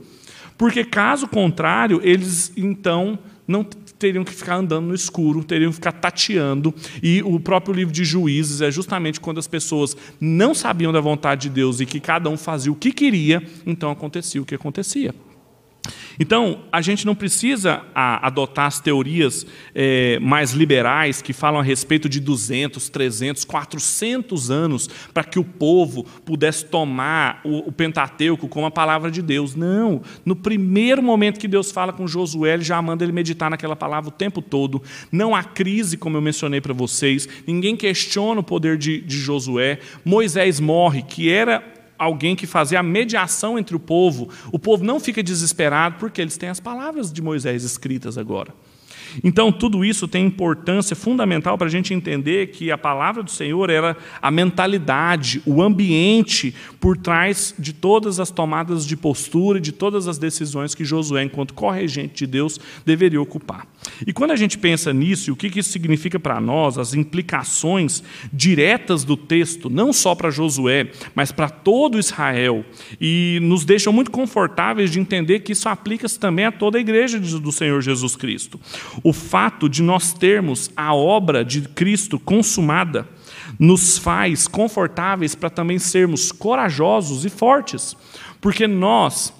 Porque, caso contrário, eles então não teriam que ficar andando no escuro, teriam que ficar tateando. E o próprio livro de Juízes é justamente quando as pessoas não sabiam da vontade de Deus e que cada um fazia o que queria, então acontecia o que acontecia. Então, a gente não precisa adotar as teorias é, mais liberais que falam a respeito de 200, 300, 400 anos para que o povo pudesse tomar o, o, Pentateuco como a palavra de Deus. Não. No primeiro momento que Deus fala com Josué, ele já manda ele meditar naquela palavra o tempo todo. Não há crise, como eu mencionei para vocês. Ninguém questiona o poder de, de Josué. Moisés morre, que era alguém que fazia a mediação entre o povo. O povo não fica desesperado porque eles têm as palavras de Moisés escritas agora. Então, tudo isso tem importância fundamental para a gente entender que a palavra do Senhor era a mentalidade, o ambiente por trás de todas as tomadas de postura e de todas as decisões que Josué, enquanto corregente de Deus, deveria ocupar. E quando a gente pensa nisso, e o que isso significa para nós, as implicações diretas do texto, não só para Josué, mas para todo Israel, e nos deixam muito confortáveis de entender que isso aplica-se também a toda a igreja do Senhor Jesus Cristo. O fato de nós termos a obra de Cristo consumada nos faz confortáveis para também sermos corajosos e fortes, porque nós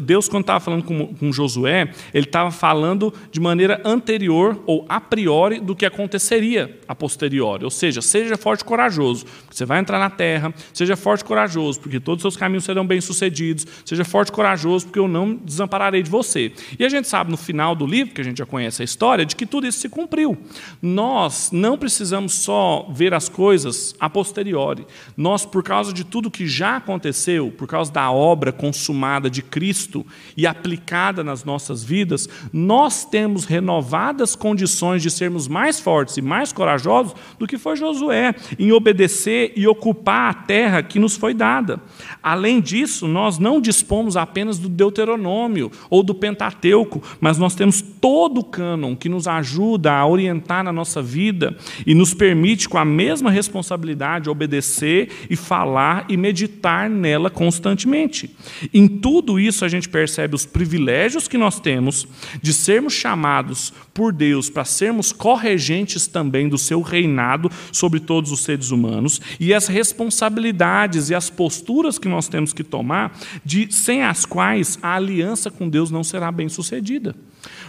Deus, quando estava falando com, com Josué, ele estava falando de maneira anterior ou a priori do que aconteceria a posteriori. Ou seja, seja forte e corajoso, porque você vai entrar na terra, seja forte e corajoso, porque todos os seus caminhos serão bem-sucedidos, seja forte e corajoso, porque eu não desampararei de você. E a gente sabe no final do livro, que a gente já conhece a história, de que tudo isso se cumpriu. Nós não precisamos só ver as coisas a posteriori. Nós, por causa de tudo que já aconteceu, por causa da obra consumada de Cristo e aplicada nas nossas vidas, nós temos renovadas condições de sermos mais fortes e mais corajosos do que foi Josué, em obedecer e ocupar a terra que nos foi dada. Além disso, nós não dispomos apenas do Deuteronômio ou do Pentateuco, mas nós temos todo o cânon que nos ajuda a orientar na nossa vida e nos permite, com a mesma responsabilidade, obedecer e falar e meditar nela constantemente. Em tudo isso a gente percebe os privilégios que nós temos de sermos chamados por Deus para sermos corregentes também do seu reinado sobre todos os seres humanos e as responsabilidades e as posturas que nós temos que tomar, de, sem as quais a aliança com Deus não será bem sucedida.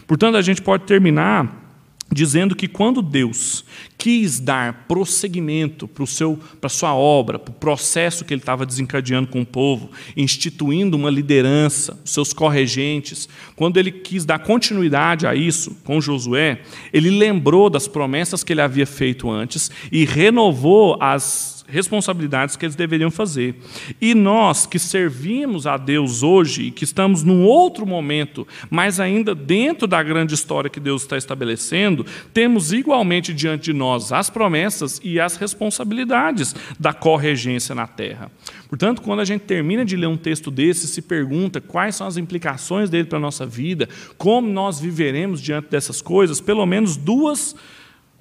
Portanto, a gente pode terminar dizendo que quando Deus quis dar prosseguimento para a sua obra, para o processo que ele estava desencadeando com o povo, instituindo uma liderança, seus corregentes, quando ele quis dar continuidade a isso com Josué, ele lembrou das promessas que ele havia feito antes e renovou as responsabilidades que eles deveriam fazer. E nós que servimos a Deus hoje e que estamos num outro momento, mas ainda dentro da grande história que Deus está estabelecendo, temos igualmente diante de nós as promessas e as responsabilidades da corregência na terra. Portanto, quando a gente termina de ler um texto desse, se pergunta quais são as implicações dele para a nossa vida, como nós viveremos diante dessas coisas, pelo menos duas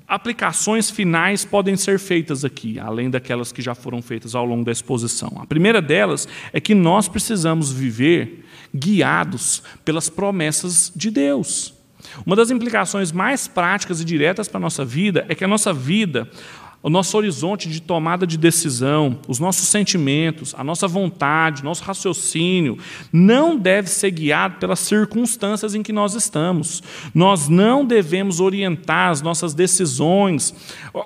aplicações finais podem ser feitas aqui, além daquelas que já foram feitas ao longo da exposição. A primeira delas é que nós precisamos viver guiados pelas promessas de Deus. Uma das implicações mais práticas e diretas para a nossa vida é que a nossa vida, o nosso horizonte de tomada de decisão, os nossos sentimentos, a nossa vontade, nosso raciocínio, não deve ser guiado pelas circunstâncias em que nós estamos. Nós não devemos orientar as nossas decisões,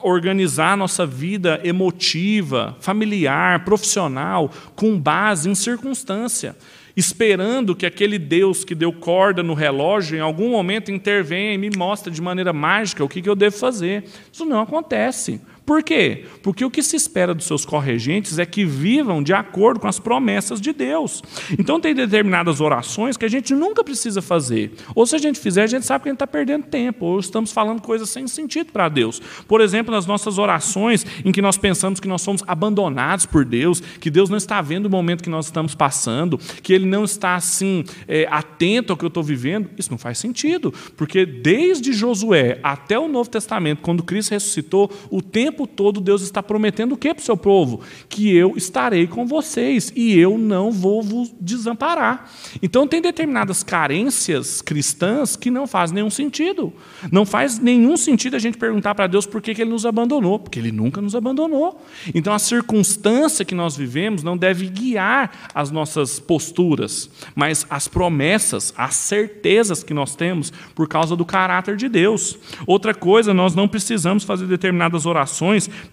organizar nossa vida emotiva, familiar, profissional, com base em circunstância esperando que aquele Deus que deu corda no relógio, em algum momento intervenha e me mostre de maneira mágica o que eu devo fazer. Isso não acontece. Por quê? Porque o que se espera dos seus corregentes é que vivam de acordo com as promessas de Deus. Então, tem determinadas orações que a gente nunca precisa fazer. Ou se a gente fizer, a gente sabe que a gente está perdendo tempo, ou estamos falando coisas sem sentido para Deus. Por exemplo, nas nossas orações, em que nós pensamos que nós somos abandonados por Deus, que Deus não está vendo o momento que nós estamos passando, que Ele não está assim é, atento ao que eu estou vivendo, isso não faz sentido. Porque desde Josué até o Novo Testamento, quando Cristo ressuscitou, o tempo tempo todo Deus está prometendo o que para o seu povo? Que eu estarei com vocês e eu não vou vos desamparar. Então, tem determinadas carências cristãs que não fazem nenhum sentido. Não faz nenhum sentido a gente perguntar para Deus por que, que Ele nos abandonou, porque Ele nunca nos abandonou. Então, a circunstância que nós vivemos não deve guiar as nossas posturas, mas as promessas, as certezas que nós temos por causa do caráter de Deus. Outra coisa, nós não precisamos fazer determinadas orações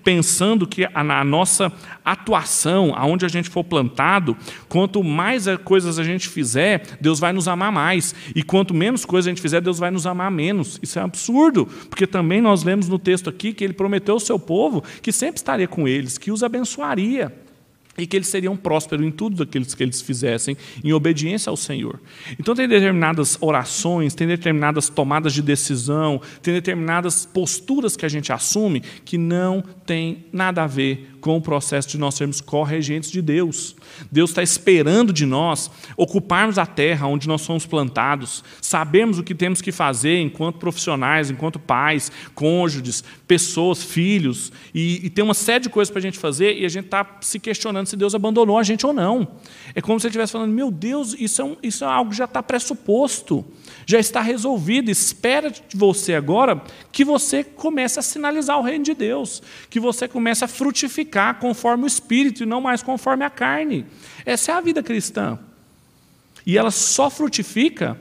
pensando que na nossa atuação, aonde a gente for plantado, quanto mais coisas a gente fizer, Deus vai nos amar mais. E quanto menos coisas a gente fizer, Deus vai nos amar menos. Isso é absurdo, porque também nós lemos no texto aqui que ele prometeu ao seu povo que sempre estaria com eles, que os abençoaria e que eles seriam prósperos em tudo aqueles que eles fizessem em obediência ao Senhor. Então tem determinadas orações, tem determinadas tomadas de decisão, tem determinadas posturas que a gente assume que não tem nada a ver com o processo de nós sermos corregentes de Deus. Deus está esperando de nós ocuparmos a terra onde nós somos plantados, sabemos o que temos que fazer enquanto profissionais, enquanto pais, cônjuges, pessoas, filhos, e, e tem uma série de coisas para a gente fazer e a gente está se questionando se Deus abandonou a gente ou não. É como se ele estivesse falando: meu Deus, isso é, um, isso é algo que já está pressuposto, já está resolvido. Espera de você agora que você comece a sinalizar o reino de Deus, que você comece a frutificar conforme o Espírito e não mais conforme a carne. Essa é a vida cristã. E ela só frutifica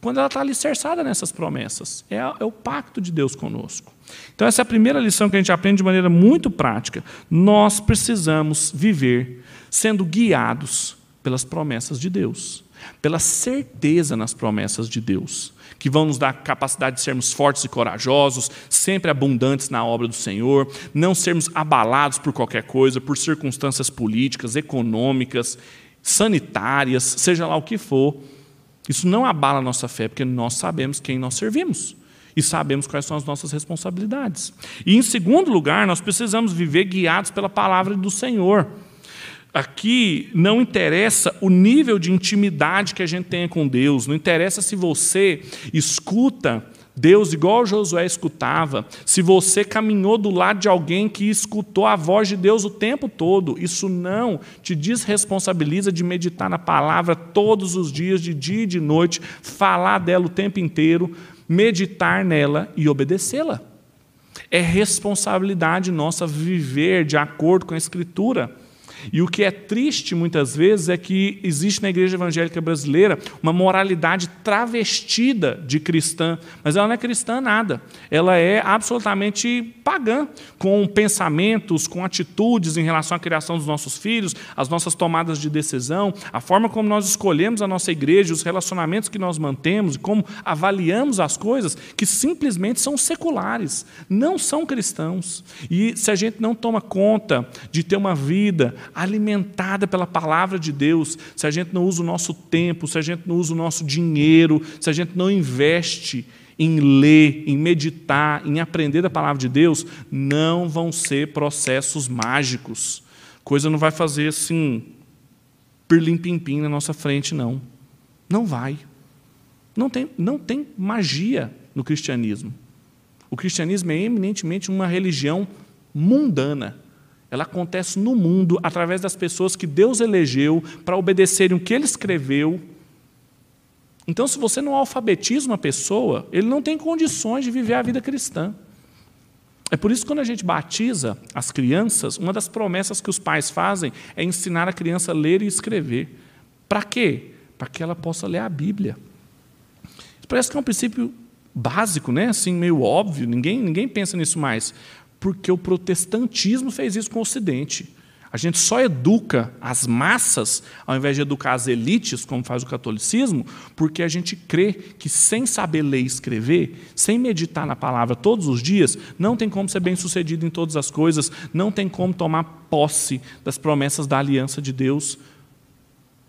quando ela está alicerçada nessas promessas. É, é, o pacto de Deus conosco. Então, essa é a primeira lição que a gente aprende de maneira muito prática. Nós precisamos viver sendo guiados pelas promessas de Deus, pela certeza nas promessas de Deus, que vão nos dar capacidade de sermos fortes e corajosos, sempre abundantes na obra do Senhor, não sermos abalados por qualquer coisa, por circunstâncias políticas, econômicas, sanitárias, seja lá o que for isso não abala a nossa fé, porque nós sabemos quem nós servimos e sabemos quais são as nossas responsabilidades. E, em segundo lugar, nós precisamos viver guiados pela palavra do Senhor. Aqui não interessa o nível de intimidade que a gente tenha com Deus, não interessa se você escuta Deus, igual Josué escutava, se você caminhou do lado de alguém que escutou a voz de Deus o tempo todo, isso não te desresponsabiliza de meditar na palavra todos os dias, de dia e de noite, falar dela o tempo inteiro, meditar nela e obedecê-la. É responsabilidade nossa viver de acordo com a Escritura. E o que é triste muitas vezes é que existe na igreja evangélica brasileira uma moralidade travestida de cristã, mas ela não é cristã nada. Ela é absolutamente pagã, com pensamentos, com atitudes em relação à criação dos nossos filhos, as nossas tomadas de decisão, a forma como nós escolhemos a nossa igreja, os relacionamentos que nós mantemos, como avaliamos as coisas, que simplesmente são seculares, não são cristãos. E se a gente não toma conta de ter uma vida alimentada pela palavra de Deus, se a gente não usa o nosso tempo, se a gente não usa o nosso dinheiro, se a gente não investe em ler, em meditar, em aprender da palavra de Deus, não vão ser processos mágicos. Coisa não vai fazer assim, pirlim-pim-pim na nossa frente, não. Não vai. Não tem, não tem magia no cristianismo. O cristianismo é eminentemente uma religião mundana. Ela acontece no mundo através das pessoas que Deus elegeu para obedecerem o que Ele escreveu. Então, se você não alfabetiza uma pessoa, ele não tem condições de viver a vida cristã. É por isso que quando a gente batiza as crianças, uma das promessas que os pais fazem é ensinar a criança a ler e escrever. Para quê? Para que ela possa ler a Bíblia. Parece que é um princípio básico, né? assim, meio óbvio, ninguém, ninguém pensa nisso mais porque o protestantismo fez isso com o Ocidente. A gente só educa as massas, ao invés de educar as elites, como faz o catolicismo, porque a gente crê que sem saber ler e escrever, sem meditar na palavra todos os dias, não tem como ser bem sucedido em todas as coisas, não tem como tomar posse das promessas da aliança de Deus.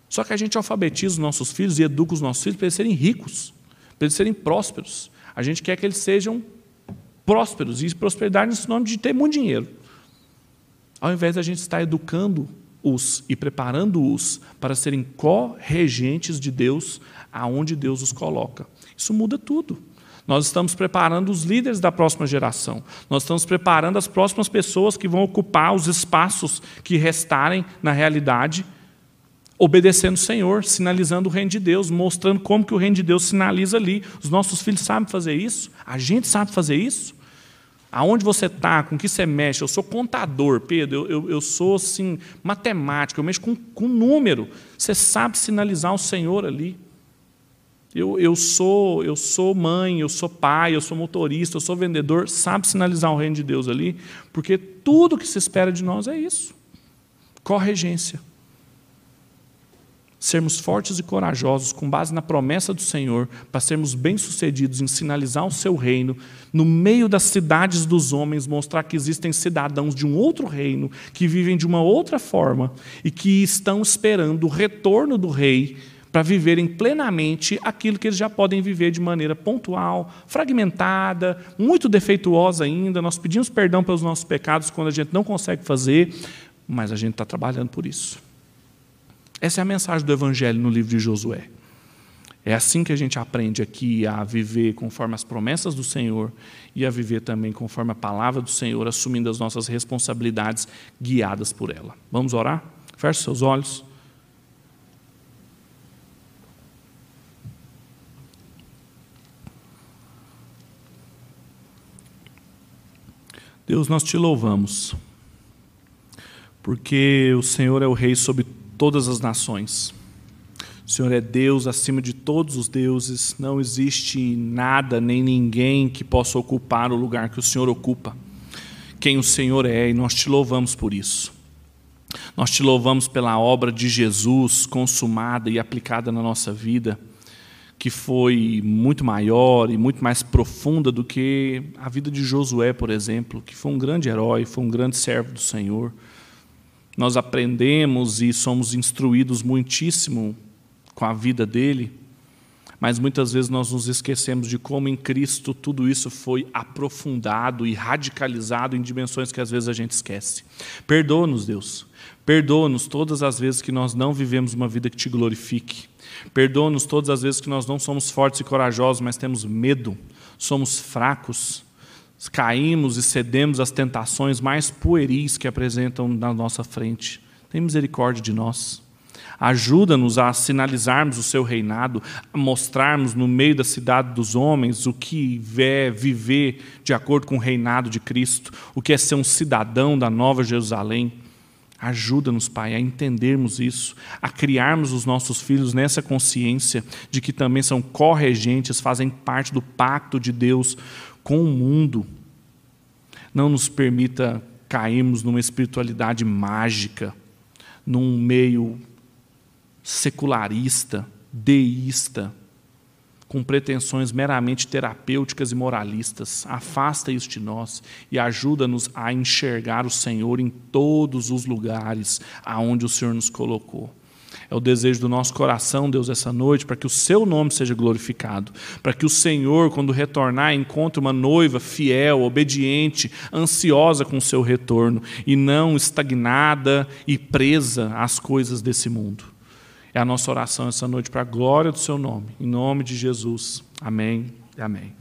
Só que a gente alfabetiza os nossos filhos e educa os nossos filhos para eles serem ricos, para eles serem prósperos. A gente quer que eles sejam prósperos. E prosperidade nesse nome de ter muito dinheiro. Ao invés da gente estar educando-os e preparando-os para serem co-regentes de Deus aonde Deus os coloca. Isso muda tudo. Nós estamos preparando os líderes da próxima geração. Nós estamos preparando as próximas pessoas que vão ocupar os espaços que restarem na realidade, obedecendo o Senhor, sinalizando o reino de Deus, mostrando como que o reino de Deus sinaliza ali. Os nossos filhos sabem fazer isso? A gente sabe fazer isso? Aonde você está, com que você mexe? Eu sou contador, Pedro, eu, eu, eu sou assim, matemático, eu mexo com, com número. Você sabe sinalizar o Senhor ali. Eu, eu, sou, eu sou mãe, eu sou pai, eu sou motorista, eu sou vendedor, sabe sinalizar o reino de Deus ali, porque tudo que se espera de nós é isso. Corregência. Sermos fortes e corajosos, com base na promessa do Senhor, para sermos bem-sucedidos em sinalizar o seu reino, no meio das cidades dos homens, mostrar que existem cidadãos de um outro reino, que vivem de uma outra forma e que estão esperando o retorno do rei para viverem plenamente aquilo que eles já podem viver de maneira pontual, fragmentada, muito defeituosa ainda. Nós pedimos perdão pelos nossos pecados quando a gente não consegue fazer, mas a gente está trabalhando por isso. Essa é a mensagem do Evangelho no livro de Josué. É assim que a gente aprende aqui a viver conforme as promessas do Senhor e a viver também conforme a palavra do Senhor, assumindo as nossas responsabilidades guiadas por ela. Vamos orar? Feche seus olhos. Deus, nós te louvamos, porque o Senhor é o Rei sobre todas as nações. O Senhor é Deus acima de todos os deuses, não existe nada nem ninguém que possa ocupar o lugar que o Senhor ocupa. Quem o Senhor é, e nós te louvamos por isso. Nós te louvamos pela obra de Jesus consumada e aplicada na nossa vida que foi muito maior e muito mais profunda do que a vida de Josué, por exemplo, que foi um grande herói, foi um grande servo do Senhor. Nós aprendemos e somos instruídos muitíssimo com a vida dele, mas muitas vezes nós nos esquecemos de como em Cristo tudo isso foi aprofundado e radicalizado em dimensões que às vezes a gente esquece. Perdoa-nos, Deus. Perdoa-nos todas as vezes que nós não vivemos uma vida que te glorifique. Perdoa-nos todas as vezes que nós não somos fortes e corajosos, mas temos medo, somos fracos, caímos e cedemos às tentações mais pueris que apresentam na nossa frente. Tem misericórdia de nós. Ajuda-nos a sinalizarmos o seu reinado, a mostrarmos no meio da cidade dos homens o que é viver de acordo com o reinado de Cristo, o que é ser um cidadão da nova Jerusalém. Ajuda-nos, Pai, a entendermos isso, a criarmos os nossos filhos nessa consciência de que também são corregentes, fazem parte do pacto de Deus com o mundo. Não nos permita cairmos numa espiritualidade mágica, num meio secularista, deísta, com pretensões meramente terapêuticas e moralistas. Afasta isso de nós e ajuda-nos a enxergar o Senhor em todos os lugares aonde o Senhor nos colocou. É o desejo do nosso coração, Deus, essa noite, para que o seu nome seja glorificado, para que o Senhor, quando retornar, encontre uma noiva fiel, obediente, ansiosa com o seu retorno e não estagnada e presa às coisas desse mundo. É a nossa oração essa noite para a glória do seu nome. Em nome de Jesus. Amém amém.